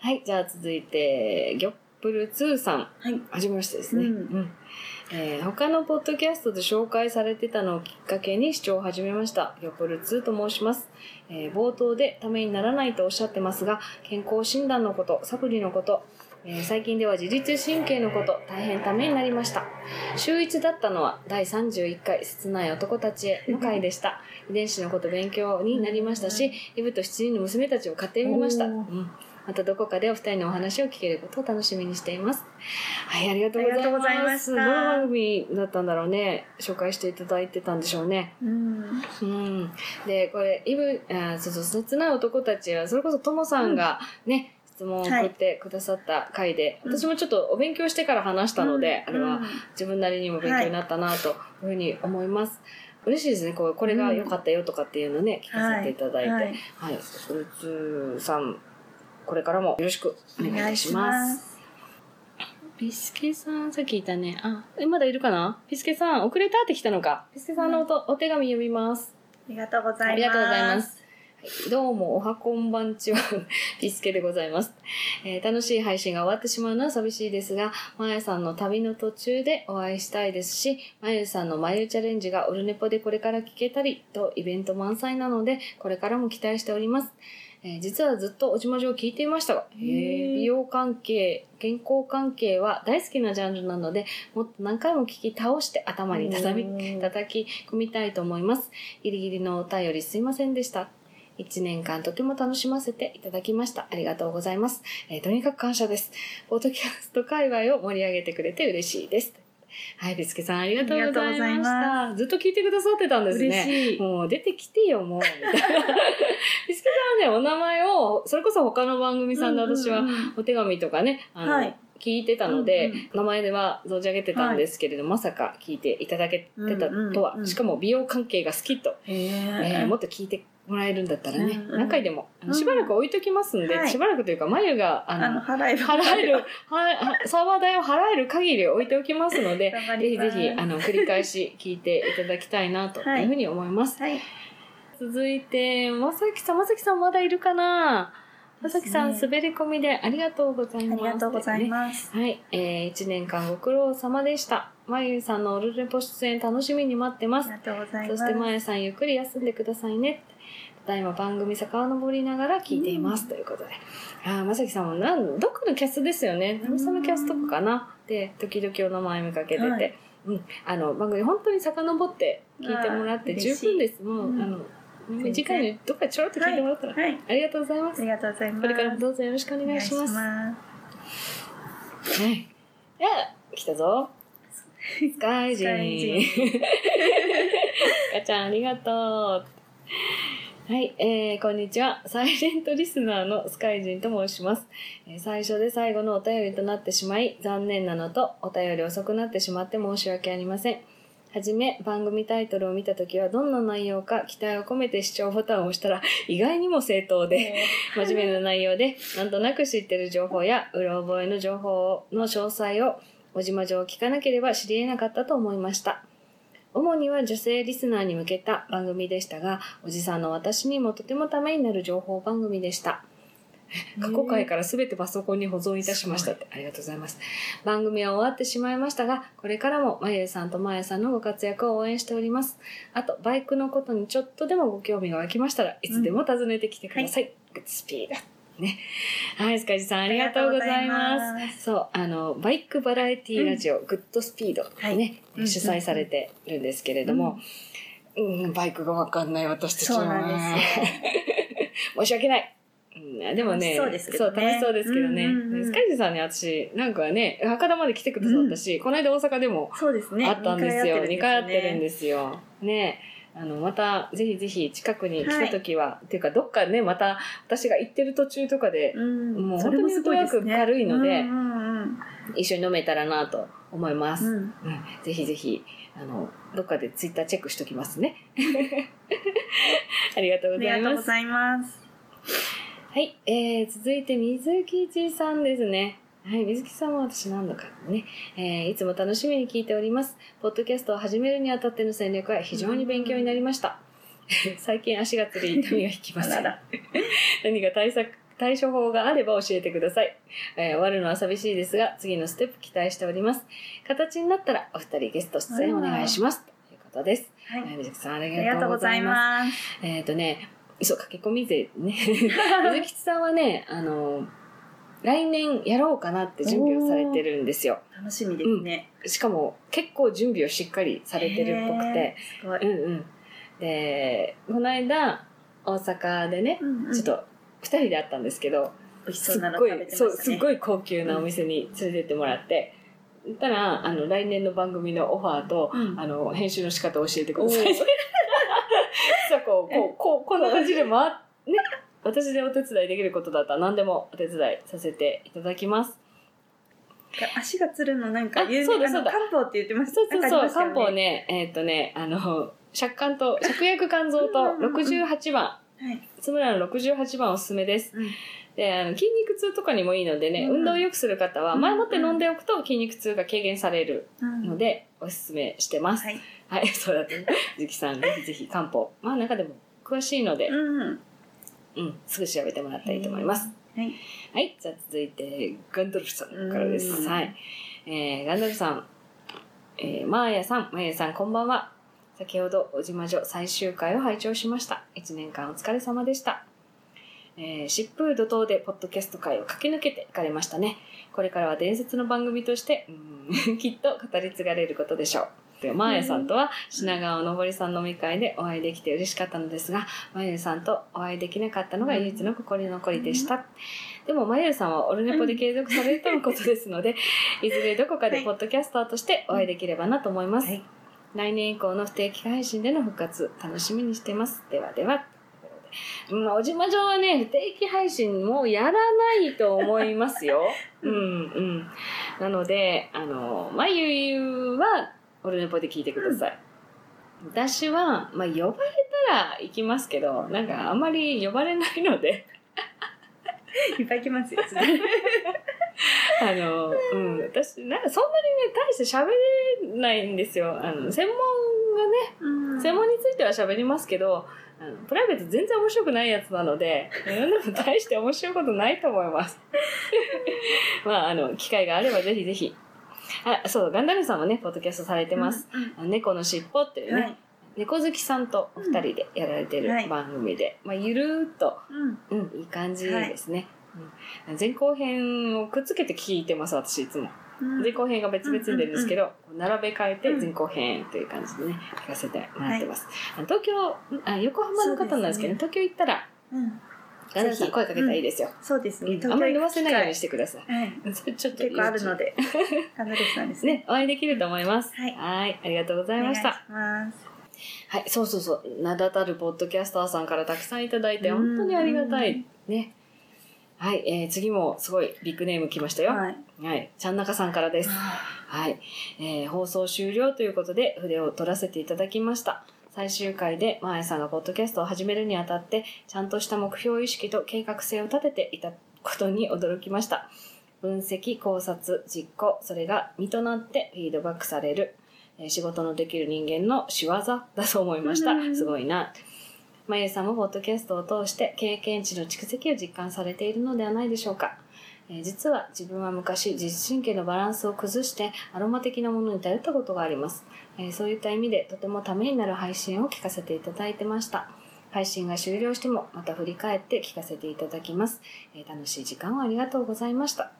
はい、じゃあ続いて、ギョップル2さん。はい。はじめましてですね。うんうんえー他のポッドキャストで紹介されてたのをきっかけに視聴を始めました。ギョプル2と申します、えー冒頭でためにならないとおっしゃってますが、健康診断のこと、サプリのこと、えー最近では自律神経のこと、大変ためになりました。週一だったのは第31回切ない男たちへの回でした。遺伝子のこと勉強になりましたし、イブと七人の娘たちを買ってみました。うんまたどこかでお二人のお話を聞けることを楽しみにしています。はい、ありがとうございます。ありがとういましたどの番組だったんだろうね。紹介していただいてたんでしょうね。うん。うん。で、これ、イブ、あそうそう、切ない男たちは、それこそともさんがね、質問を送ってくださった回で、うん私もちょっとお勉強してから話したので、うんあれは自分なりにも勉強になったなというふうに思います。嬉しいですね。こうこれが良かったよとかっていうのをね、聞かせていただいて。ははいい。フルーツさん、これからもよろしくお願いします。ビスケさん、さっき言ったね。あ、えまだいるかな？ビスケさん、遅れた？って来たのか。ビスケさんのおと、お手紙読みます。ありがとうございます。ありがとうございま。す。はいどうも、おはこんばんちは、ピスケでございます、えー楽しい配信が終わってしまうのは寂しいですが、まやさんの旅の途中でお会いしたいですし、まゆさんのまゆチャレンジがオルネポでこれから聞けたりとイベント満載なので、これからも期待しております。えー実はずっとおじまじを聞いていましたが、美容関係、健康関係は大好きなジャンルなので、もっと何回も聞き倒して頭に畳みうん叩き込みたいと思います。ギリギリのお便りすいませんでした。一年間とても楽しませていただきました。ありがとうございます。えーとにかく感謝です。ポッドキャスト界隈を盛り上げてくれて嬉しいです。はい、ビスケさんありがとうございました。ずっと聞いてくださってたんですね。もう出てきてよ、もう。ビスケさんはね、お名前を、それこそ他の番組さんで私はお手紙とかね、あの、はい。聞いてたので、うんうん。名前では存じ上げてたんですけれど、まさか聞いていただけてたとは、うんうんうんしかも美容関係が好きと、へえーえ。もっと聞いてもらえるんだったらね、何回でも。しばらく置いときますんで、はい。しばらくというか眉があの払える。払える、はサーバー代を払える限り置いておきますので ぜひぜひあの繰り返し聞いていただきたいなとい。うふうに思います、はい。続いてまさきさんまさきさんまだいるかな？まさきさん滑り込みでありがとうございあます。りがとうございすます。はい、えー、1年間ご苦労様でした。まゆさんのオルレポ出演楽しみに待ってます。ありがとうございます。そして、まやさんゆっくり休んでくださいね。ただいま番組遡りながら聞いています、ということで。ああ、まさきさんもなん、どっかのキャストですよね。何そのキャストかな？で、時々お名前見かけてて。はいうん。あの、番組本当に遡って聞いてもらって十分です。もう、うんあの、短いのにどっかちょろっと聞いてもらったら。はい。ありがとうございます。ありがとうございます。これからもどうぞよろしくお願いします。はい。いや、来たぞ。スカイジン。ジスカちゃん、ありがとう。はい、えー、こんにちは。サイレントリスナーのスカイジンと申します。えー最初で最後のお便りとなってしまい、残念なのと、お便り遅くなってしまって申し訳ありません。はじめ、番組タイトルを見たときはどんな内容か期待を込めて視聴ボタンを押したら、意外にも正当で、真面目な内容で、なんとなく知ってる情報や、うろ覚えの情報の詳細を、おじまじょを聞かなければ知り得なかったと思いました。主には女性リスナーに向けた番組でしたが、おじさんの私にもとてもためになる情報番組でした。過去回から全てパソコンに保存いたしましたって。ありがとうございます。番組は終わってしまいましたが、これからもまゆさんとまやさんのご活躍を応援しております。あと、バイクのことにちょっとでもご興味が湧きましたらいつでも訪ねてきてください。グッドスピード。ね。はい、スカイジさんありがとうございます。そう、あの、バイクバラエティラジオ、グッドスピード、はいね、うん主催されてるんですけれども、うん、バイクがわかんない私たちは。そうなんですよ 申し訳ない。うん、でもね、そうですけどねそう楽しそうですけどね。うんうんうんスカイジさんね、私、なんかね、博多まで来てくださったし、この間大阪でもそうですね。あったんですよ。2回会ってるんすですよ。ねあの、また、ぜひぜひ近くに来た時は、っていうか、どっかね、また、私が行ってる途中とかで、うん。もう本当にフットワーク軽いのでうんうんうん一緒に飲めたらなと思います。うんうん、ぜひぜひ、あの、どっかでツイッターチェックしときますね。ありがとうありございます。がとうございます。はい、えー、続いて水吉さんですね。はい、水木さんは私何度かね、えーいつも楽しみに聞いております。ポッドキャストを始めるにあたっての戦略は非常に勉強になりました。最近足がつり痛みが引きました。あらら 何か対策対処法があれば教えてください。えー終わるのは寂しいですが、次のステップ期待しております。形になったらお二人ゲスト出演お願いします。ということです。はい。はい、水木さんあありりがとうございます。ます。えっ、とね、そう、駆け込み勢ね。水吉さんはね、あの、来年やろうかなって準備をされてるんですよ。楽しみですね。しかも結構準備をしっかりされてるっぽくて。うんうん。で、この間、大阪でね、うんうんちょっと二人で会ったんですけど、美味しそうすっごいなの食べて、まそう、したね。すっごい高級なお店に連れてってもらって、言ったら、あの、来年の番組のオファーと、うんあの、編集の仕方を教えてください。おー 実はこう、こう、こう、こんな感じで回っ、ね、私でお手伝いできることだったら何でもお手伝いさせていただきます。足がつるのなんかあ有名そうだそうだ漢方って言ってましたそうそうそう、なんかありましたよ漢方ね、えーっ、とね、あの、借款と、芍薬肝臓とうんうんうん68番、はい。つむらの68番おすすめです。うんで、あの筋肉痛とかにもいいのでね、うん運動を良くする方は、うん前もって飲んでおくと筋肉痛が軽減されるうんので、おすすめしてます。はい。はい、そうだね。ゆきさん、ぜひぜひ漢方。まあ、中でも詳しいので、うん。うん、すぐ調べてもらったらいいと思います。はい。はい、じゃあ続いて、ガンドルフさんからです。うんはい。えー、ガンドルフさん、えー、マーヤさん、マーヤさん、こんばんは。先ほど、おじまじょ最終回を拝聴しました。一年間お疲れ様でした。えー、疾風怒涛でポッドキャスト界を駆け抜けていかれましたね。これからは伝説の番組として、うん きっと語り継がれることでしょう。でマーヤさんとは品川のぼりさん飲み会でお会いできて嬉しかったのですが、マユさんとお会いできなかったのが唯一の心残りでした。でも、マユさんはオルネポで継続されるとのことですので、いずれどこかでポッドキャスターとしてお会いできればなと思います。はい来年以降の不定期配信での復活、楽しみにしています。ではでは。うん、おじまじょはね、不定期配信もうやらないと思いますよ。うんうん。なので、あの、まゆは、オルネポで聞いてください。私は、まあ、呼ばれたら行きますけど、なんかあんまり呼ばれないので、いっぱい来ますよ。あの、うん、私、なんかそんなにね、大して喋れないんですよ。あの、専門がね、うん専門については喋りますけど、あのプライベート全然面白くないやつなので、呼んでも大して面白いことないと思います。まあ、あの、機会があればぜひぜひ。あ、そう、ガンダルさんもね、ポッドキャストされてます。。あの猫のしっぽっていうね、はい。猫好きさんとお二人でやられてるはい番組で、まあ、ゆるーっと、うん。うん、いい感じですね。うん、前後編をくっつけて聞いてます、私いつも。うん前後編が別々で出るんですけど、並べ替えてうん前後編という感じでね、聞かせてもらってます。東京あ、横浜の方なんですけど、東京行ったら、うん。ガンダルさん声かけたらいいですよ。そうですね。あんまり飲ませないようにししてください。はい。ちょっと結構あるので。カナルさんですね。ね、お会いできると思います。はいはいありがとうございました。はい、そうそうそう。名だたるポッドキャスターさんからたくさんいただいて、うん本当にありがたい。ね。はい、えー、次もすごいビッグネーム来ましたよ。はい。はい、ちゃんなかさんからです。はい、えー放送終了ということで筆を取らせていただきました。最終回で、マーヤさんがポッドキャストを始めるにあたって、ちゃんとした目標意識と計画性を立てていたことに驚きました。分析、考察、実行、それが身となってフィードバックされる、えー仕事のできる人間の仕業だと思いましたう。んすごいな。まゆさんもポッドキャストを通して経験値の蓄積を実感されているのではないでしょうか。え実は自分は昔自律神経のバランスを崩してアロマ的なものに頼ったことがあります、えそういった意味でとてもためになる配信を聞かせていただいてました。配信が終了してもまた振り返って聞かせていただきます、え楽しい時間をありがとうございました。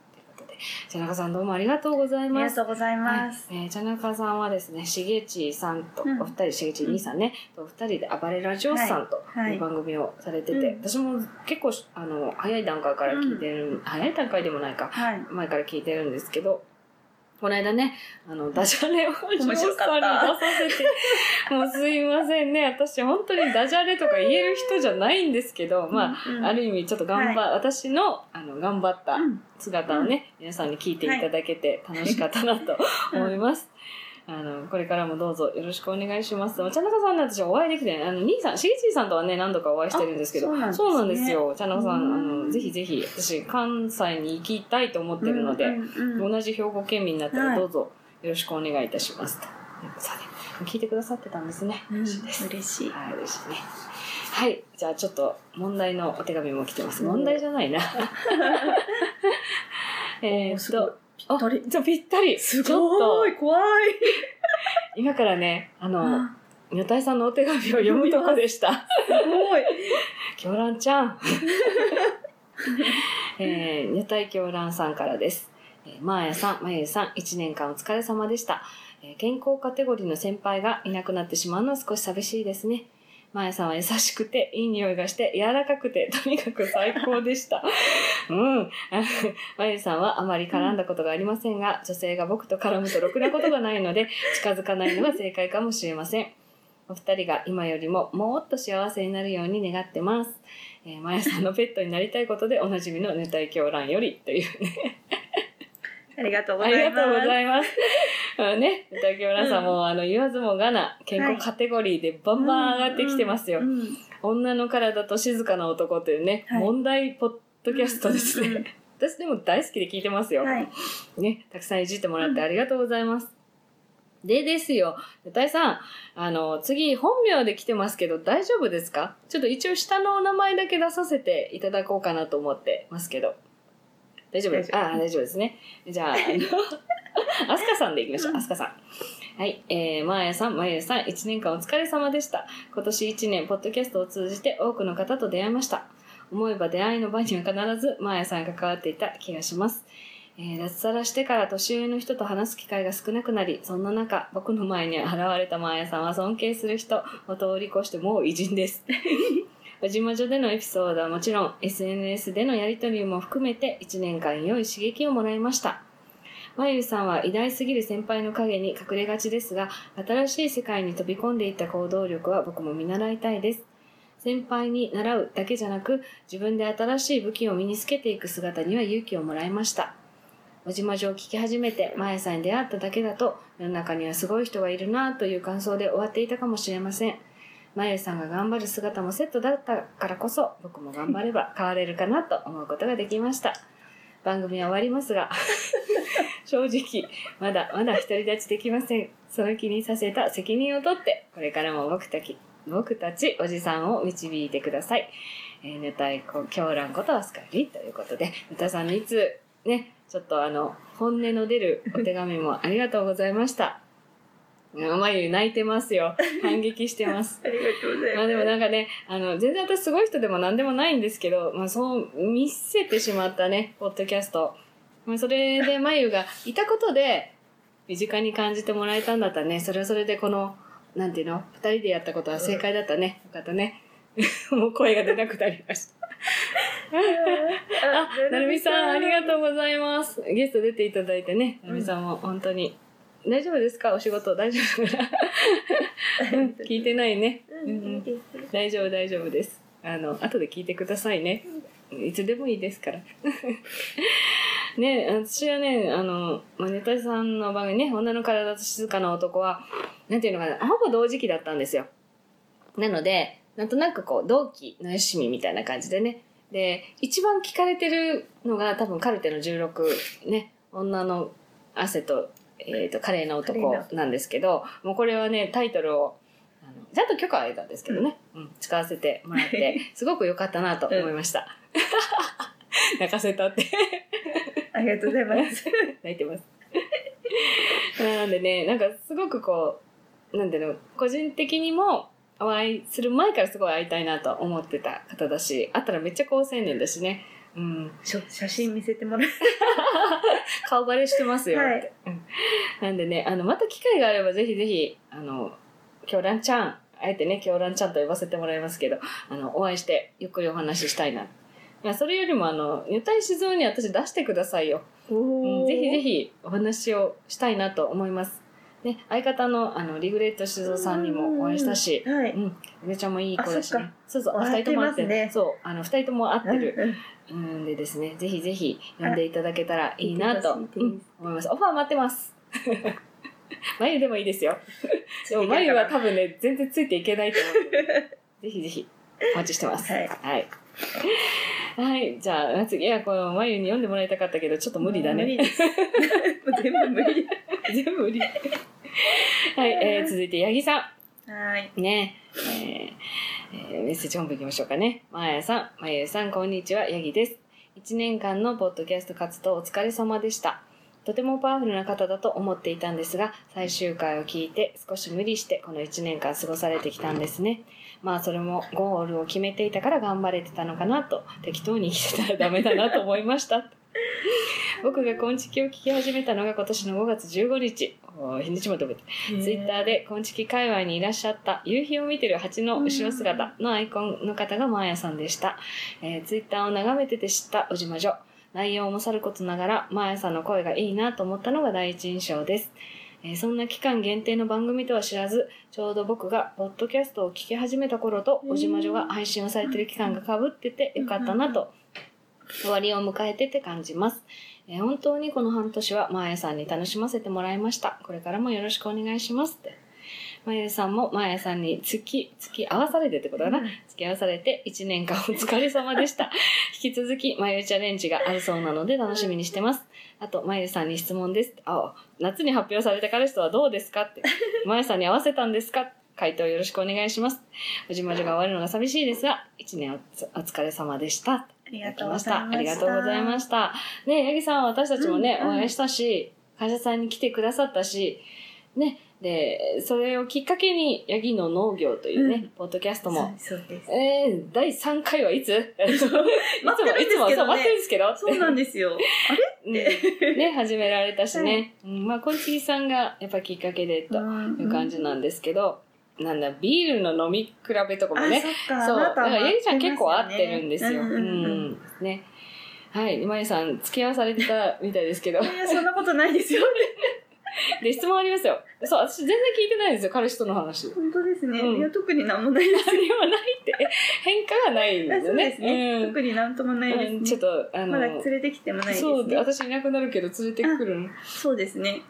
茶中さんどうもありがとうございありますがとうございます。はい。えー、茶中さんはですね、しげちさんと、うん。お二人、しげち兄さんね、とお二人で暴れラジオさんとはい。い。う番組をされてて、うん。私も結構、あの、早い段階から聞いてる、早い段階でもないか、はい。前から聞いてるんですけど、この間ね、あの、ダジャレをジョーさんに出白かった。させて、もうすいませんね、私本当にダジャレとか言える人じゃないんですけど、まあ、うんある意味ちょっと頑張、私の、あの、頑張ったうん。姿をね、皆さんに聞いていただけて楽しかったなと思います。あの、これからもどうぞよろしくお願いします。お茶中さんね、私お会いできて、あの、兄さん、しげちさんとはね、何度かお会いしてるんですけど、あそうなんですねよ。茶中さん、あうんの、ぜひぜひ、私、関西に行きたいと思ってるので、同じ兵庫県民になったはいらどうぞよろしくお願いいたします。ということで聞いてくださってたんですね。うん嬉しいです。嬉しい。はい、嬉しいね。はい。じゃあちょっと問題のお手紙も来てます。問題じゃないな。えーっと、ぴったりあじゃあぴったり。すごとい、怖い。今からね、あの、あ女体さんのお手紙を読むとこでした。すごい。狂乱ちゃん。えー、女体狂乱さんからです。えー、まーやさん、まゆゆさん、1年間お疲れ様でした。えー健康カテゴリーの先輩がいなくなってしまうのは少し寂しいですね。まやさんは優しくて、いい匂いがして、柔らかくて、とにかく最高でした。うん。まゆさんはあまり絡んだことがありませんが、女性が僕と絡むとろくなことがないので、近づかないのが正解かもしれません。お二人が今よりももっと幸せになるように願ってます。えー、まやさんのペットになりたいことでおなじみの熱帯狂乱よりというね。ありがとうごあざいます。りがとうございます。ね、熱帯狂乱さんも、あの、言わずもがな、健康カテゴリーでバンバン上がってきてますよ。女の体と静かな男というね、はい問題ポッドキャストですね。私でも大好きで聞いてますよ。はい。ね、たくさんいじってもらってありがとうございます。でですよ、大井さん、あの、次、本名で来てますけど、大丈夫ですか？ちょっと一応下のお名前だけ出させていただこうかなと思ってますけど。大丈夫ですああ、大丈夫ですね。じゃあ、アスカさんでいきましょう、アスカさん。はい、えー、まーやさん、まゆゆさん、1年間お疲れ様でした。今年1年、ポッドキャストを通じて多くの方と出会いました。思えば出会いの場には必ず、まーやさんが関わっていた気がします。えー脱サラしてから年上の人と話す機会が少なくなり、そんな中、僕の前に現れたマーヤさんは尊敬する人を通り越してもう偉人です。おじまじょでのエピソードはもちろん、SNS でのやりとりも含めて1年間良い刺激をもらいました。まゆさんは偉大すぎる先輩の陰に隠れがちですが、新しい世界に飛び込んでいった行動力は僕も見習いたいです。先輩に習うだけじゃなく、自分で新しい武器を身につけていく姿には勇気をもらいました。おじまじを聞き始めて、まやさんに出会っただけだと、世の中にはすごい人がいるなという感想で終わっていたかもしれません。まゆさんが頑張る姿もセットだったからこそ、僕も頑張れば変われるかなと思うことができました。番組は終わりますが、正直、まだまだ独り立ちできません。その気にさせた責任を取って、これからも僕たち、僕たちおじさんを導いてください。えー、ぬたいこ、狂乱ことはスカリということで、ぬたさんにいつ、ね、ちょっとあの、本音の出るお手紙もありがとうございました。うんまゆ泣いてますよ。反撃してます。ありがとうございます。まあでもなんかね、あの、全然私すごい人でも何でもないんですけど、まあそう見せてしまったね、ポッドキャスト。まあそれでまゆがいたことで、身近に感じてもらえたんだったらね、それはそれでこの、なんていうの二人でやったことは正解だったね。よかったね。もう声が出なくなりました。あ、なるみさん、ありがとうございます。ゲスト出ていただいてね、なるみさんも本当に。大丈夫ですか？お仕事大丈夫 聞いてないね。うん。大丈夫大丈夫です。あの、後で聞いてくださいね。いつでもいいですから。ね私はね、あの、まあ、ネタさんの番組ね、女の体と静かな男は、なんていうのかな、ほぼ同時期だったんですよ。なので、なんとなくこう、同期のよしみみたいな感じでね。で、一番聞かれてるのが多分カルテの16、ね、女の汗と、えっ、と、華麗な男なんですけど、もうこれはね、タイトルを、あのちゃんと許可は得たんですけどね、うん、使わせてもらって、すごく良かったなと思いました。泣かせたって。ありがとうございます。泣いてます。なんでね、なんかすごくこう、なんていうの、個人的にもお会いする前からすごい会いたいなと思ってた方だし、会ったらめっちゃ高青年だしね。うん。写写真見せてもらう。顔バレしてますよって。はいうんなんでね、あの、また機会があればぜひぜひ、あの、京蘭ちゃん、あえてね、京蘭ちゃんと呼ばせてもらいますけど、あの、お会いしてゆっくりお話ししたいな。いや、それよりもあの、女体静雄に私出してくださいよ。うん、ぜひぜひお話をしたいなと思います。ね、相方のあのリグレット静雄さんにもお会いしたし、うんはい。うん、めちゃもいい子だしあね。そうそう、二人とも会ってますねる。そう、あの、二人とも会ってる。うんうんでですね、ぜひぜひ呼んでいただけたらいいなと、思います。オファー待ってます。眉でもいいですよ。でも眉は多分ね、全然ついていけないと思うので。ぜひぜひお待ちしてます。はいはい。はい。じゃあ、次はこの眉に読んでもらいたかったけど、ちょっと無理だね。全部無理。全部無理。はい、えー、続いて、八木さはい。ね。えーえーメッセージ本部行きましょうかね。まやさん、まゆさん、こんにちは、ヤギです。1年間のポッドキャスト活動お疲れ様でした。とてもパワフルな方だと思っていたんですが、最終回を聞いて少し無理してこの1年間過ごされてきたんですね。まあそれもゴールを決めていたから頑張れてたのかなと、適当に生きてたらダメだなと思いました。僕が昆虫を聞き始めたのが今年の5月15日。おー日にちも飛べて。ツイッターで昆虫界隈にいらっしゃった夕日を見てる蜂の後ろ姿のアイコンの方がマーヤさんでした。えーツイッターを眺めてて知ったおじまじょ。内容もさることながら、マーヤさんの声がいいなと思ったのが第一印象です。えーそんな期間限定の番組とは知らず、ちょうど僕がポッドキャストを聞き始めた頃と、おじまじょが配信をされてる期間が被っててよかったなと、終わりを迎えてて感じます。えー本当にこの半年はマーヤさんに楽しませてもらいました。これからもよろしくお願いしますって。マーヤさんもマーヤさんに付き、付き合わされてってことかな。うん付き合わされて1年間お疲れ様でした。引き続き、まゆチャレンジがあるそうなので楽しみにしてます。あと、まゆさんに質問です。あ、夏に発表された彼氏とはどうですかって。まゆさんに合わせたんですか？回答よろしくお願いします。おじまじょが終わるのが寂しいですが、1年お疲れ様でした。ありがとうご。ざいました。ありがとうございました。ね、八木さんは私たちもね、うんうんお会いしたし、会社さんに来てくださったし、ね、で、それをきっかけに、ヤギの農業というね、うんポッドキャストも、そうです。えー、第3回はいつ？いつも、いつもそう待ってるんですけどそうなんですよ。あれ？う んね、始められたしね。うん、まあ、こんちぎさんがやっぱきっかけでという感じなんですけど、なんだ、ビールの飲み比べとかもね、あそっか。そう。だから、ヤギちゃん結構合ってるんですよ。うんううんうんん。ね。はい。まゆさん、付き合わされてたみたいですけど。いや、そんなことないですよ。で、質問ありますよ。そう、私全然聞いてないんですよ、彼氏との話。本当ですね。うんいや、特になんもないです。何もないって。変化がないんあそうですよね。ですね。うん特になんともないですね。うんちょっと、あの、まだ連れてきてもないですそう、ね。私いなくなるけど連れてくるの。そうですね。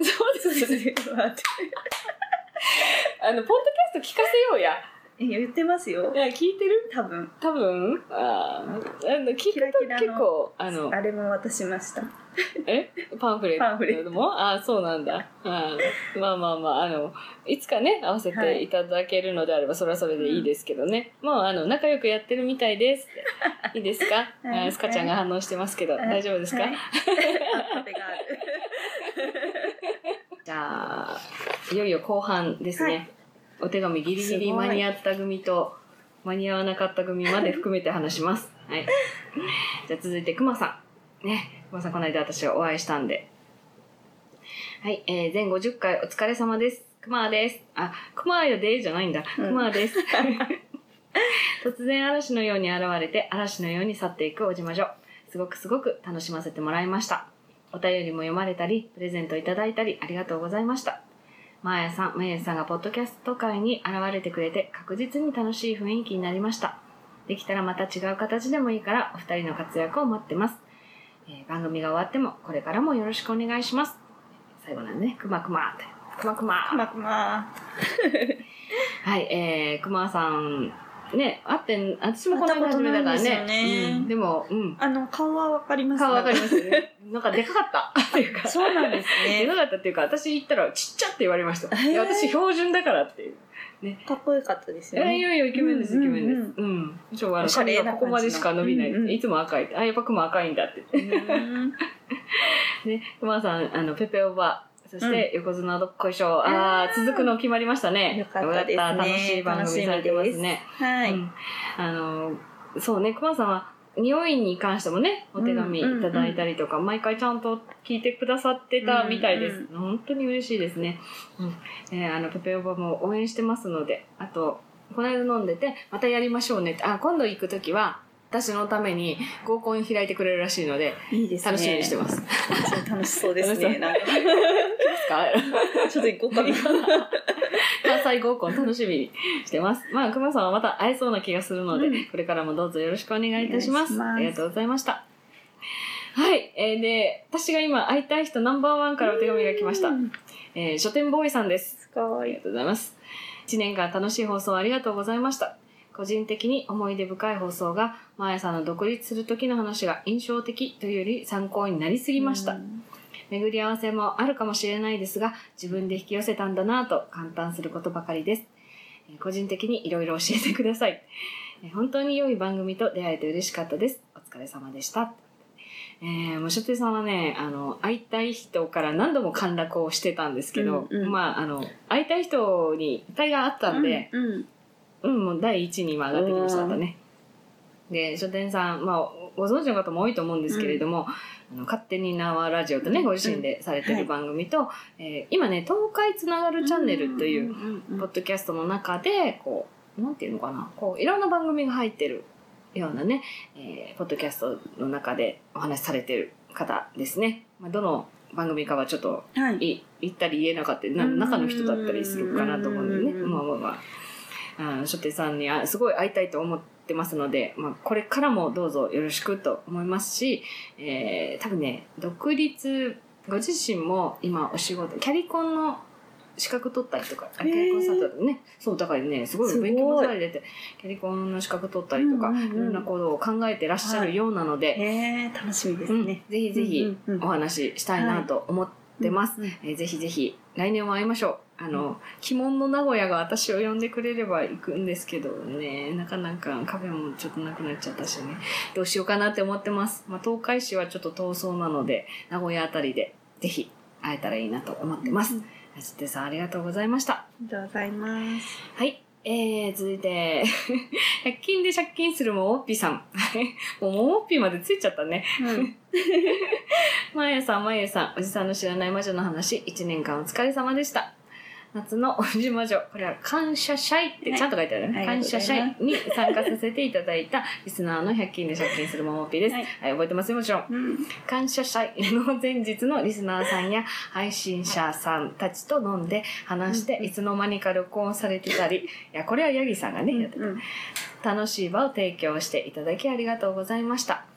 そうですね。あの、ポッドキャスト聞かせようや。え言ってますよい。や、聞いてる？多分。多分？あーあの、聞くと結構、あの、あれも渡しました。え？パンフレパンフレッットも？ああ、そうなんだ。あーまあまあまあ、あの、いつかね、合わせていただけるのであれば、それはそれでいいですけどね。もう、あの、仲良くやってるみたいです。いいですか、はいスカちゃんが反応してますけど、大丈夫ですか、はい。じゃあ、いよいよ後半ですね。はいお手紙ギリギリ間に合った組と、間に合わなかった組まで含めて話します。はい。じゃあ続いて、くまさん。ね、くまさんこの間私はお会いしたんで。はい、えー、全50回お疲れ様です。くまです。あ、くまよでじゃないんだ。くうんまです。突然嵐のように現れて、嵐のように去っていくおじまじょ。すごくすごく楽しませてもらいました。お便りも読まれたり、プレゼントいただいたり、ありがとうございました。まーやさん、まゆさんがポッドキャスト界に現れてくれて、確実に楽しい雰囲気になりました。できたらまた違う形でもいいから、お二人の活躍を待ってます。えー番組が終わっても、これからもよろしくお願いします。最後なんでね、くまくまって。くまくま。くまくま。はい、えー、くまさん、ね、会ってん、私もこの間初めだから会ったことないんでね。ねうん、でも、うん。あの、顔はわかります顔わかりますよね。なんかでかかった。っていうか。そうなんですね。でかかったっていうか、私行ったらちっちゃって言われました。私標準だからっていう。かっこよかったですよね。いやいや、イケメンです、イケメンです。ううん。ちょ、あの、おしゃれな髪がここまでしか伸びない。うんうんいつも赤い。あ、やっぱ雲赤いんだってね、熊さん、あの、ペペオバ、そして、横綱どっこいしょ。あー、続くの決まりましたね。よかったですね楽しい番組されてますね。はい。うんあの、そうね、熊さんは、匂いに関してもね、お手紙いただいたりとか、毎回ちゃんと聞いてくださってたみたいです。うん本当に嬉しいですね。うん。えーあの、ペペオバも応援してますので、あと、この間飲んでて、またやりましょうねって、あ、今度行くときは、私のために合コン開いてくれるらしいので、いいですね。楽しみにしてます。す。楽しそうですね。なんかちょっと行こうかな。関西合コン楽しみにしてます。まあ、熊さんはまた会えそうな気がするので、うんこれからもどうぞよろしくお願いいたします。ますありがとうございました。はい。えー、で、私が今会いたい人ナンバーワンからお手紙が来ました。うんえー書店ボーイさんです。すごいありが。とうございます。1年間楽しい放送ありがとうございました。個人的に思い出深い放送が、マーヤさんの独立する時の話が印象的というより参考になりすぎました。うん巡り合わせもあるかもしれないですが、自分で引き寄せたんだなぁと感嘆することばかりです。えー個人的にいろいろ教えてください。えー本当に良い番組と出会えて嬉しかったです。お疲れ様でした。えー、もう書店さんはね、あの、会いたい人から何度も陥落をしてたんですけど、うんうんまあ、あの、会いたい人にいっぱいがあったんで、うんうんうん、もう第一に今上がってきましたね。で、書店さん、まあ、ご存知の方も多いと思うんですけれども、あの勝手に縄ラジオとね、うんご自身でされてる番組と、えー今ね、東海つながるチャンネルという、んうんポッドキャストの中で、こう、なんていうのかな、こう、いろんな番組が入ってるようなね、えーポッドキャストの中でお話しされてる方ですね。まあ、どの番組かはちょっとはい。い言ったり言えなかったり中の人だったりするかなと思うんでねうんまあまあまああの書店さんにあすごい会いたいと思ってますので、まあ、これからもどうぞよろしくと思いますし、えー多分ね独立ご自身も今お仕事キャリコンの資格取ったりとかあキャリコンサートねそうだからねすごい勉強もされててキャリコンの資格取ったりとか、うんうんうんいろんなことを考えてらっしゃるようなので、へえ楽しみですうんね。ぜひぜひお話ししたいなと思ってます。うんうんえーぜひぜひ来年も会いましょう。あの、鬼門の名古屋が私を呼んでくれれば行くんですけどね、なかなかカフェもちょっとなくなっちゃったしね、どうしようかなって思ってます。まあ、東海市はちょっと遠そうなので、名古屋あたりでぜひ会えたらいいなと思ってます。あつてさんありがとうございました。ありがとうございます。はい。えー、続いて、100均で借金するももっぴさん。もうももっぴまでついちゃったね。うん まやさん、まゆさん、おじさんの知らない魔女の話、1年間お疲れ様でした。夏のおじ魔女、これは感謝祭ってちゃんと書いてあるね。はい感謝祭に参加させていただいたリスナーの100均で借金するももっぴです。ははいい、覚えてますよ、もちろん。うん。感謝祭。の 前日のリスナーさんや配信者さんたちと飲んで話して、いつの間にか録音されてたり、いや、これはヤギさんがね、やってた。楽しい場を提供していただきありがとうございました。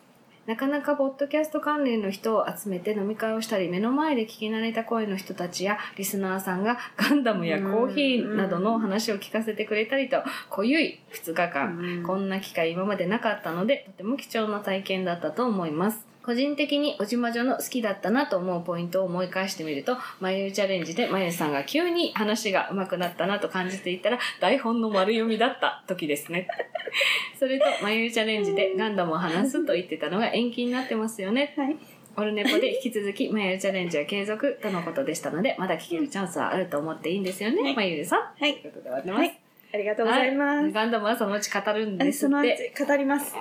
なかなかポッドキャスト関連の人を集めて飲み会をしたり、目の前で聞き慣れた声の人たちやリスナーさんがガンダムやコーヒーなどの話を聞かせてくれたりと、濃ゆい2日間、こんな機会今までなかったので、とても貴重な体験だったと思います。個人的におじまじょの好きだったなと思うポイントを思い返してみると、まゆチャレンジでまゆさんが急に話が上手くなったなと感じていたら、台本の丸読みだった時ですね。それと、まゆチャレンジでガンダムを話すと言ってたのが延期になってますよね。はい。オルネポで引き続き、まゆチャレンジは継続とのことでしたので、まだ聞けるチャンスはあると思っていいんですよね、はいまゆさん。はい。ということで終わってます。はい。ありがとうございます。はいガンダムはそのうち語るんですそのう。ち語ります。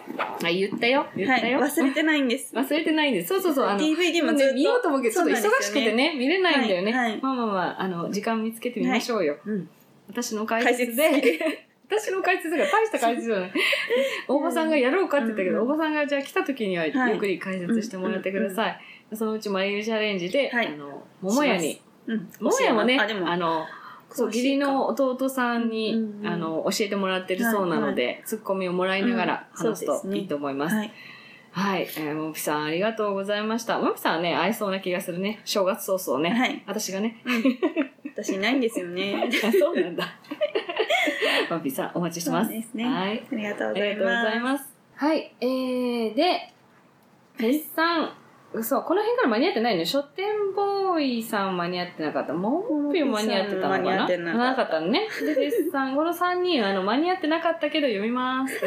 あ、言ったよ。言はい。ったよ。忘れてないんです。忘れてないんです。そうそうそう。あの、DVD もね見ようと思うけど、ちょっと忙しくてね、見れないんだよね。はいはいまあまあまあ、あの、時間見つけてみましょうよ。うん。私の解説解で、私の解説が大した解説じゃない。大場さんがやろうかって言ったけど、うん大場さんがじゃあ来た時にはゆはいっくり解説してもらってください。そのうちマイルチャレンジで、はいあの、桃屋に、うん。桃屋もね、あ、でも、あの、そう、義理の弟さんに、うんうんあの、教えてもらってるそうなので、ツッコミをもらいながらうん話すそういいと思います。はい。はい、えー、もぴさんありがとうございました。もぴさんはね、会えそうな気がするね。正月早々ね。はい。私がね。私いないんですよね。あ そうなんだ。もぴさんお待ちしてます。そうですねはい。ありがとうあございりがとうございます。ます。はい、えー、で、絶賛、嘘、この辺から間に合ってないの書店ボーイさん間に合ってなかった。もっぴも間に合ってたのか間に合なってなかったなかったのね。で、絶賛、この3人、あの、間に合ってなかったけど読みます。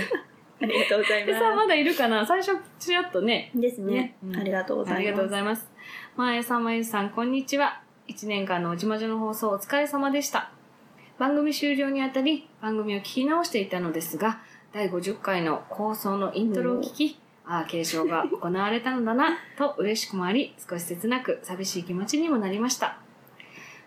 ありがとうございでさ、ままだいるかな？最初、ちらっとね、す。ですねねうん。ありがとうございます。ありがとうございます。まえさん、まゆさん、こんにちは。1年間のおじまじょの放送お疲れ様でした。番組終了にあたり、番組を聞き直していたのですが、第50回の放送のイントロを聞き、ああ、継承が行われたのだな、と嬉しくもあり、少し切なく寂しい気持ちにもなりました。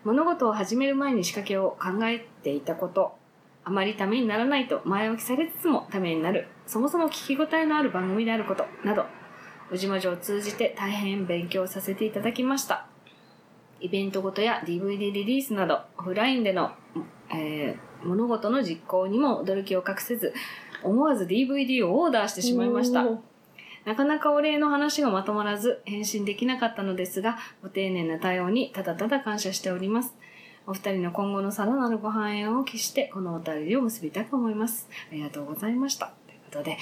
物事を始める前に仕掛けを考えていたこと、あまりためにならないと前置きされつつもためになる、そもそも聞き応えのある番組であること、など、宇治魔女を通じて大変勉強させていただきました。イベントごとや DVD リリースなど、オフラインでの、えー物事の実行にも驚きを隠せず、思わず DVD をオーダーしてしまいました。なかなかお礼の話がまとまらず返信できなかったのですが、ご丁寧な対応にただただ感謝しております。お二人の今後のさらなるご繁栄を期して、このお便りを結びたく思います。ありがとうございました。ということで、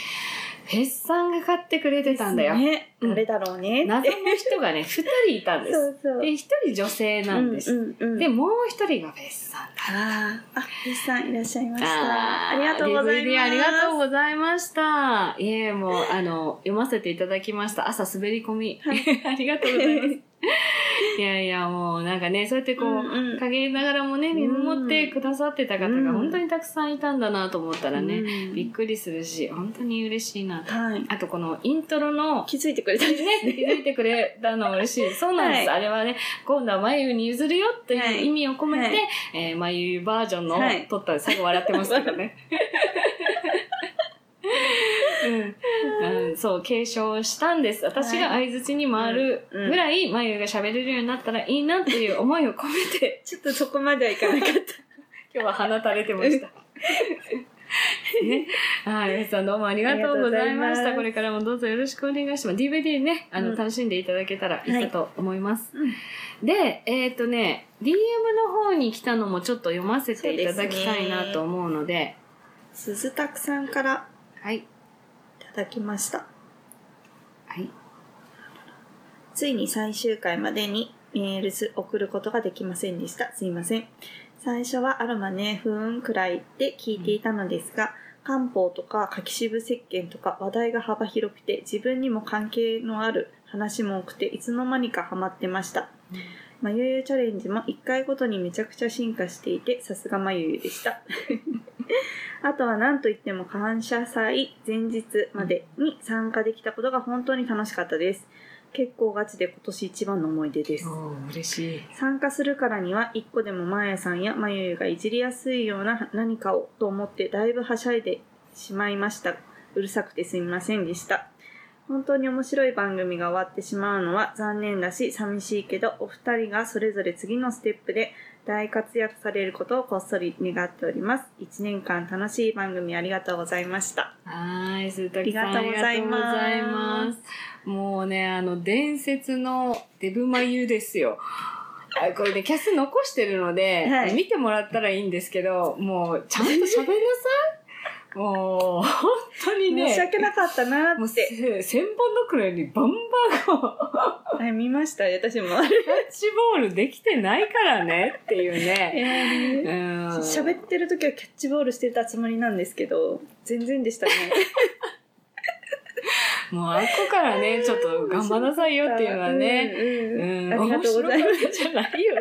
フェスさんが買ってくれてたんだよ。ね、うん誰だろうね。謎の人がね、二人いたんです。そうそう。で、一人女性なんです。うんうんうん、で、もう一人がフェスさんだ。あーあ、フェスさんいらっしゃいました。ありがとうございます。DVD ありがとうございました。いえ、もう、あの、読ませていただきました。朝滑り込み。ありがとうございます。いやいや、もうなんかね、そうやってこう、うんうん陰ながらもね、見守ってくださってた方うんが本当にたくさんいたんだなと思ったらね、うんびっくりするし、本当に嬉しいなと。はい。あとこのイントロの、気づいてくれたね、気づいてくれたの嬉しい。そうなんです。はいあれはね、今度は眉に譲るよっていう意味を込めて、はいえー、眉バージョンの撮ったら最後笑ってましたけどね。うんうん、そう、継承したんです。私が相づちに回るぐらい、眉が喋れるようになったらいいなっていう思いを込めて、ちょっとそこまではいかなかった。今日は鼻垂れてました。ね。はい、皆さんどうもありがとうございました。これからもどうぞよろしくお願いします。DVD ね、あの、うん楽しんでいただけたらいいかと思います。うんで、えっ、とね、DM の方に来たのもちょっと読ませていただきたいなと思うので、鈴拓さんからはい。いただきました。はい。ついに最終回までにメールス送ることができませんでした。すいません。最初はアロマね、ふーんくらいで聞いていたのですが、漢方とか柿渋石鹸とか話題が幅広くて自分にも関係のある話も多くていつの間にかハマってました。まゆゆチャレンジも1回ごとにめちゃくちゃ進化していてさすがまゆゆでした。あとは何といっても感謝祭前日までに参加できたことが本当に楽しかったです。結構ガチで今年一番の思い出です。嬉しい。参加するからには一個でもまやさんやまゆゆがいじりやすいような何かをと思ってだいぶはしゃいでしまいました。うるさくてすみませんでした。本当に面白い番組が終わってしまうのは残念だし寂しいけどお二人がそれぞれ次のステップで大活躍されることをこっそり願っております。一年間楽しい番組ありがとうございました。はーい、鈴滝さん。ありがとうございますありがとうございます。もうね、あの、伝説のデブ眉ですよ。あこれね、キャス残してるので、はい見てもらったらいいんですけど、もう、ちゃんと喋んなさい。もう、本当にね、申し訳なかったなもうって。せ千本のくらいにバンバンこう、はい、見ました、私も。キャッチボールできてないからねっていうね。うん。喋ってる時はキャッチボールしてたつもりなんですけど、全然でしたね。もうあっこからね、ちょっと頑張んなさいよっていうのはね、うんありがとうございます。面白かったじゃない？よ。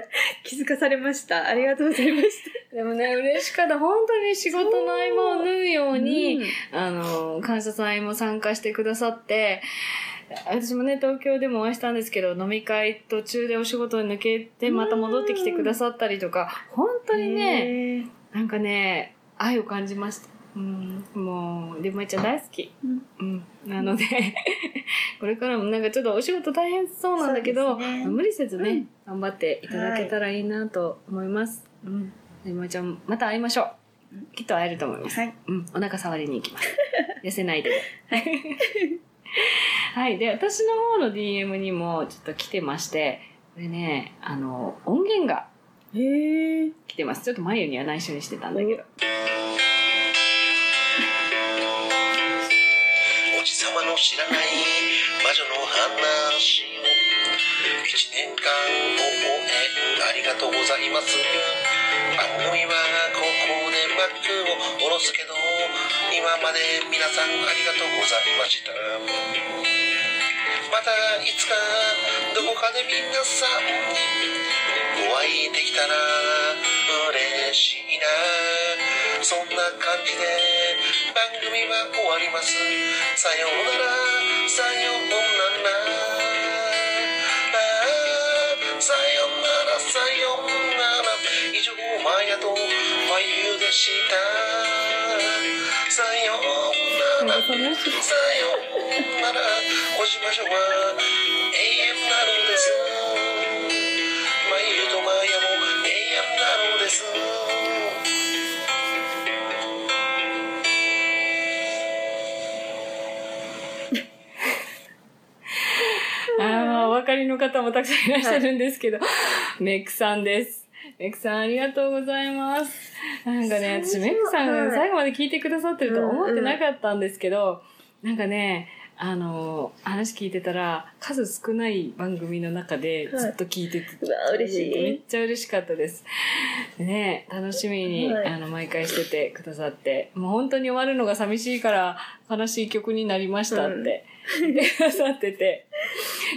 気づかされました。ありがとうございましでもね、嬉しかった。本当に仕事の合間を縫うようた。に、うんあの、感謝祭も参加してくださって、私もね、東京でもお会いしたんですけど、飲み会途中でお仕事に抜けて、また戻ってきてくださったりとか、本当にね、ね、なんかね、愛を感じました。うん、もう、ちゃん大好き。うんうん。なので、これからもなんかちょっとお仕事大変そうなんだけど、ね無理せずね、うん頑張っていただけたらいいなと思います。うん。でもちゃん、また会いましょう。うんきっと会えると思います。はい。うん。お腹触りに行きます。痩せないで。はい。で、私の方の DM にもちょっと来てまして、これね、あの、音源が。来てます。ちょっと眉には内緒にしてたんだけど。知らない魔女の話を一年間応援ありがとうございます番組はここで幕を下ろすけど今まで皆さんありがとうございましたまたいつかどこかで皆さんにお会いできたら嬉しいな。そんな感じで。番組は終わります。さようならさようなら。さようならさようなら。以上マヤとマユでした。さようならさようなら。おしましょはりの方もたくさんいらっしゃるんですけど、メックさんです。メックさんありがとうございます。なんかね、私メックさんが最後まで聞いてくださってると思ってなかったんですけど、なんかね、あの、話聞いてたら、数少ない番組の中でずっと聞いてて、うわ嬉しい。めっちゃ嬉しかったです。ね楽しみに、はい。あの、毎回しててくださって、もう本当に終わるのが寂しいから悲しい曲になりましたってくださってて。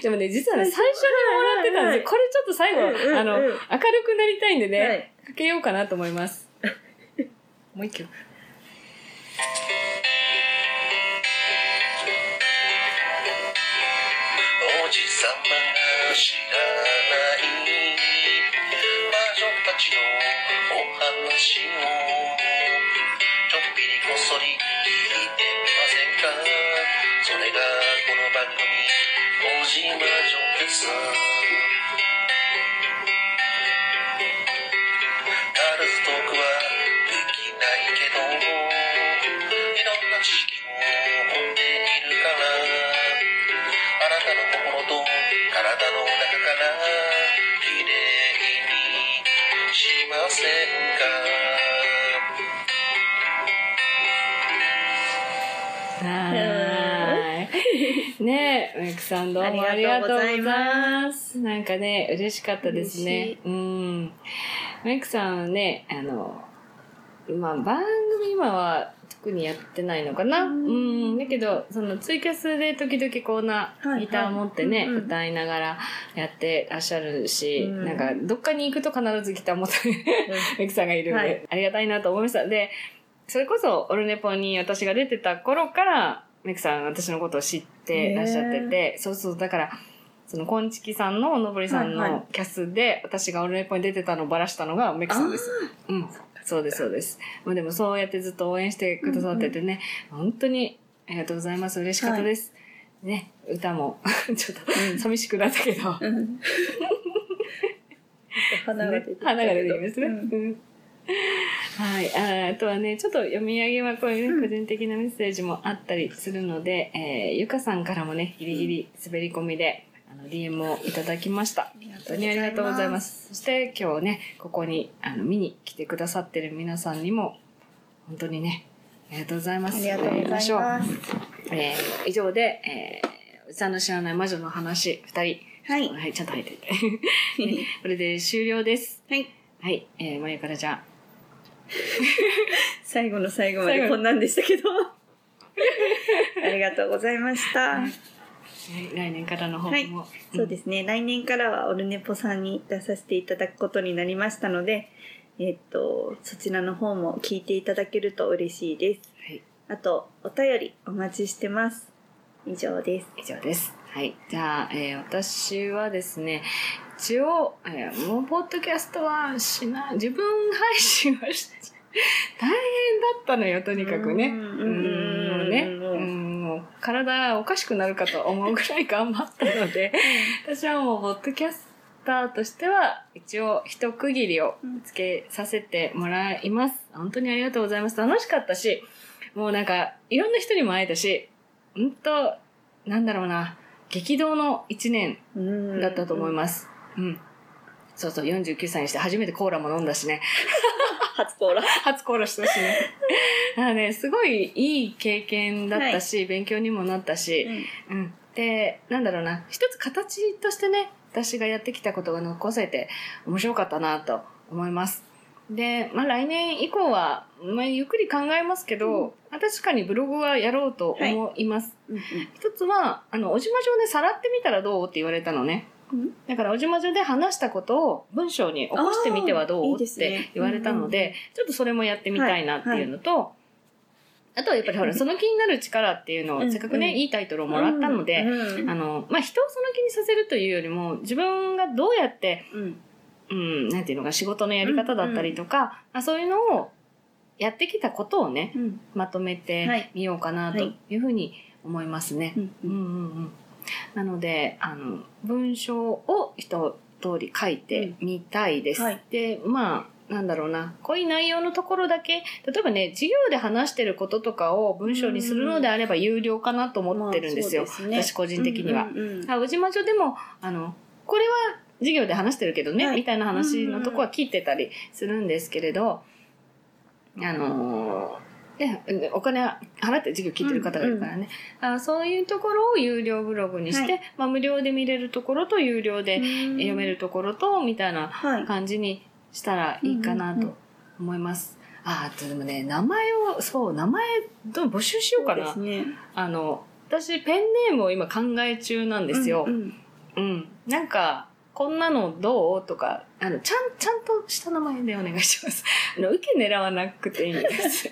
でもね、実はね、最初にもらってたんですよ。これちょっと最後、あの、明るくなりたいんでね、はいかけようかなと思います。もう一曲。おじさまが知らない魔女たちのお話をちょっぴりこっそりがこの番組「おじ魔女」ですガールズトークはできないけどいろんな知識を持っているからあなたの心と体の中からきれいにしませんか？ねえ、メイクさんどうもあありりがとうございま。ますなんかね、嬉しかったですねい。うん。メイクさんはね、あの、まあ番組今は特にやってないのかな？ううんん。だけど、そのツイキャスで時々こんなはいギター持ってね、歌いながらやってらっしゃるし、うんなんかどっかに行くと必ずギター持って メイクさんがいるんで、はいありがたいなと思いました。で、それこそオルネポに私が出てた頃から、メイクさん私のことを知ってらっしゃってて、そうそう、だから、その、こんちきさんののぼりさんはいはのキャスで、私がオルネポに出てたのをばらしたのがメイクさんです。うん。そうです、そうです。まあでもそうやってずっと応援してくださっててね、本当にありがとうございます。嬉しかったです。ね、歌も、ちょっと寂しくなったけど、うん。花が出てきますね。うん。うんはい。ああとはね、ちょっと読み上げはこういうね、個人的なメッセージもあったりするので、えーゆかさんからもね、ギリギリ滑り込みで、あの、DM をいただきました。本当にありがとうございます。そして今日ね、ここに、あの、見に来てくださってる皆さんにも、本当にね、ありがとうございます。ありがとうございますえー以上で、えー、うちの知らない魔女の話、二人、はいはい、ちゃんと入ってて。これで終了です。はいはい、えー、まゆからじゃあ、最後の最後までこんなんでしたけど ありがとうございました、はい来年からの抱負も。そうですね、来年からはオルネポさんに出させていただくことになりましたので、えっと、そちらの方も聞いていただけると嬉しいです。はい、あと、お便りお待ちしてます。以上です。以上です。はい。じゃあ、えー私はですね、一応、えーもう、ポッドキャストはしない、自分配信はし大変だったのよ、とにかくね。うん。うん。もうね、うん。もう体おかしくなるかと思うぐらい頑張ったので、私はもう、ポッドキャスターとしては、一応、一区切りをつけさせてもらいます。本当にありがとうございます。楽しかったし、もうなんか、いろんな人にも会えたし、本当なんだろうな、激動の一年うんだったと思います。うん。そうそう、49歳にして初めてコーラも飲んだしね。初コーラ。初コーラしたしね。だからね、すごいいい経験だったし、勉強にもなったし、うん。で、なんだろうな、一つ形としてね、私がやってきたことが残せて面白かったなと思います。で、まあ来年以降は、まあゆっくり考えますけど、まあ確かにブログはやろうと思います。うん一つは、あの、おじまじょでさらってみたらどうって言われたのね。うん。だから、おじまじょで話したことを文章に起こしてみてはどあーいいうって言われたのうんで、ちょっとそれもやってみたいなっていうのと、あとはやっぱりほら、その気になる力っていうのを、うんせっかくね、うん。いいタイトルをもらったので、うんあの、まあ、人をその気にさせるというよりも、自分がどうやって、うん。うん、なんていうのか、仕事のやり方だったりとか、あそういうのをやってきたことをね、うん。まとめはてい。みようかなというふうに思いますね。うん。うんうんうん、なのであの文章を一通り書いてみたいです。うんはい。でまあなんだろうな。こういう内容のところだけ例えばね授業で話してることとかを文章にするのであれば有料かなと思ってるんですよ、まあそうね。私個人的には。うんうんうんあ宇治魔女でもあのこれは授業で話してるけどね、はい。みたいな話のとこは聞いてたりするんですけれど、あのーでお金払って授業聞いてる方がいるからね、あそういうところを有料ブログにして、はまあ、無料で見れるところと有料で読めるところとみたいなはい。感じにしたらいいかなと思います。ああとでもね名前をそう名前どう募集しようかなね。あの私ペンネームを今考え中なんですよ。うんうん、なんか、こんなのどう？とか、あの、ちゃん、ちゃんとした名前でお願いします。あの、受け狙わなくていいんです。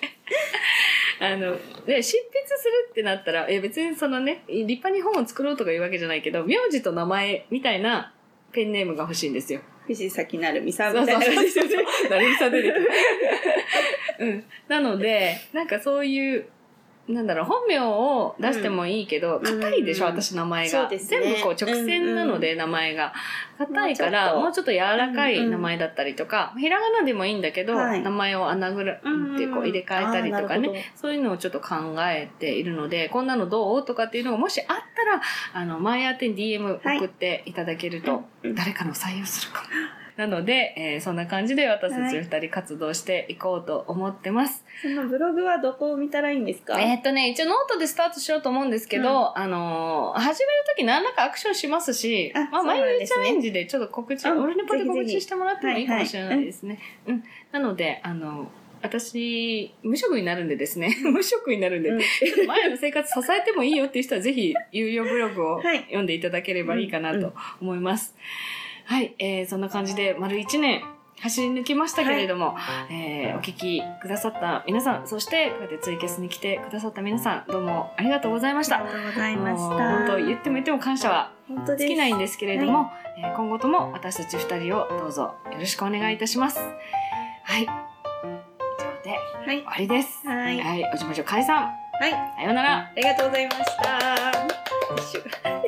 あの、で、執筆するってなったら、え、別にそのね、立派に本を作ろうとかいうわけじゃないけど、名字と名前みたいなペンネームが欲しいんですよ。藤崎なるみさんみたいな。そうそう。なるみさん出てくる。うん。なので、なんかそういう、なんだろう、本名を出してもいいけど、ん。硬いでしょ、うん。私名前が。ね。全部こう直線なので、名前が。硬いから、もうちょっと。柔らかい名前だったりとか、ひらがなでもいいんだけど、はい。名前をアナグラムってこう入れ替えたりとかあーなるほど。ね、そういうのをちょっと考えているので、こんなのどう？とかっていうのがもしあったら、あの、前宛てに DM 送っていただけると、うん。誰かの採用するかも。なので、えーそんな感じで私たち二人活動していこうと思ってます。そのブログはどこを見たらいいんですか？えーっとね、一応ノートでスタートしようと思うんですけど、あのー始めるとき何らかアクションしますし、まあ、あそうなん毎日チャレンジでちょっと告知、うん俺のポで告知してもらってもいいかもしれないですね。うん。なので、あの、私、無職になるんでですね、無職になるんで、うん。前の生活支えてもいいよっていう人はぜひ有料ブログをはい。読んでいただければいいかなと思います。はい、えー、そんな感じで丸1年走り抜きましたけれども、えーお聞きくださった皆さん、そしてこうやってツイキャスに来てくださった皆さん、どうもありがとうございました。ありがとうございました。本当言っても言っても感謝は。尽きないんですけれども、えー今後とも私たち二人をどうぞよろしくお願いいたします。はい。以上ではい終。わりです。はいはい。おじまじょ解散。はい。さようなら。ありがとうございました。